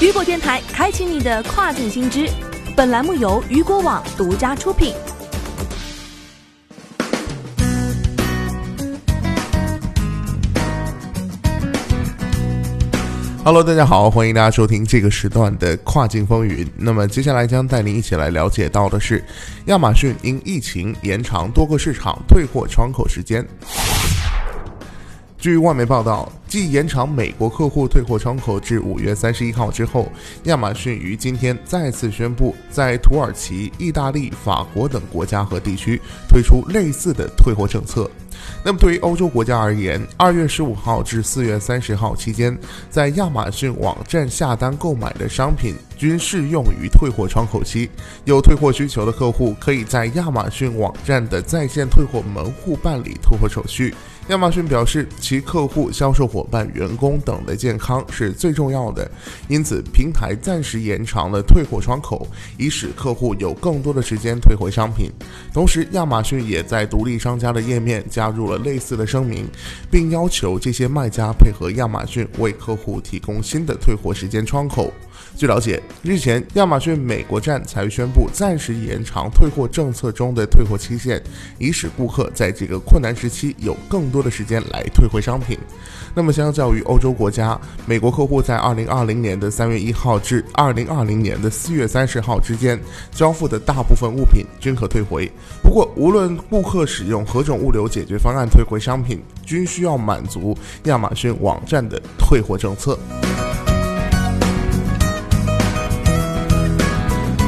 雨果电台开启你的跨境新知，本栏目由雨果网独家出品。Hello，大家好，欢迎大家收听这个时段的跨境风云。那么接下来将带您一起来了解到的是，亚马逊因疫情延长多个市场退货窗口时间。据外媒报道，继延长美国客户退货窗口至五月三十一号之后，亚马逊于今天再次宣布，在土耳其、意大利、法国等国家和地区推出类似的退货政策。那么，对于欧洲国家而言，二月十五号至四月三十号期间，在亚马逊网站下单购买的商品均适用于退货窗口期。有退货需求的客户可以在亚马逊网站的在线退货门户办理退货手续。亚马逊表示，其客户、销售活伙伴、员工等的健康是最重要的，因此平台暂时延长了退货窗口，以使客户有更多的时间退回商品。同时，亚马逊也在独立商家的页面加入了类似的声明，并要求这些卖家配合亚马逊为客户提供新的退货时间窗口。据了解，日前亚马逊美国站才宣布暂时延长退货政策中的退货期限，以使顾客在这个困难时期有更多的时间来退回商品。那么相较于欧洲国家，美国客户在二零二零年的三月一号至二零二零年的四月三十号之间交付的大部分物品均可退回。不过，无论顾客使用何种物流解决方案退回商品，均需要满足亚马逊网站的退货政策。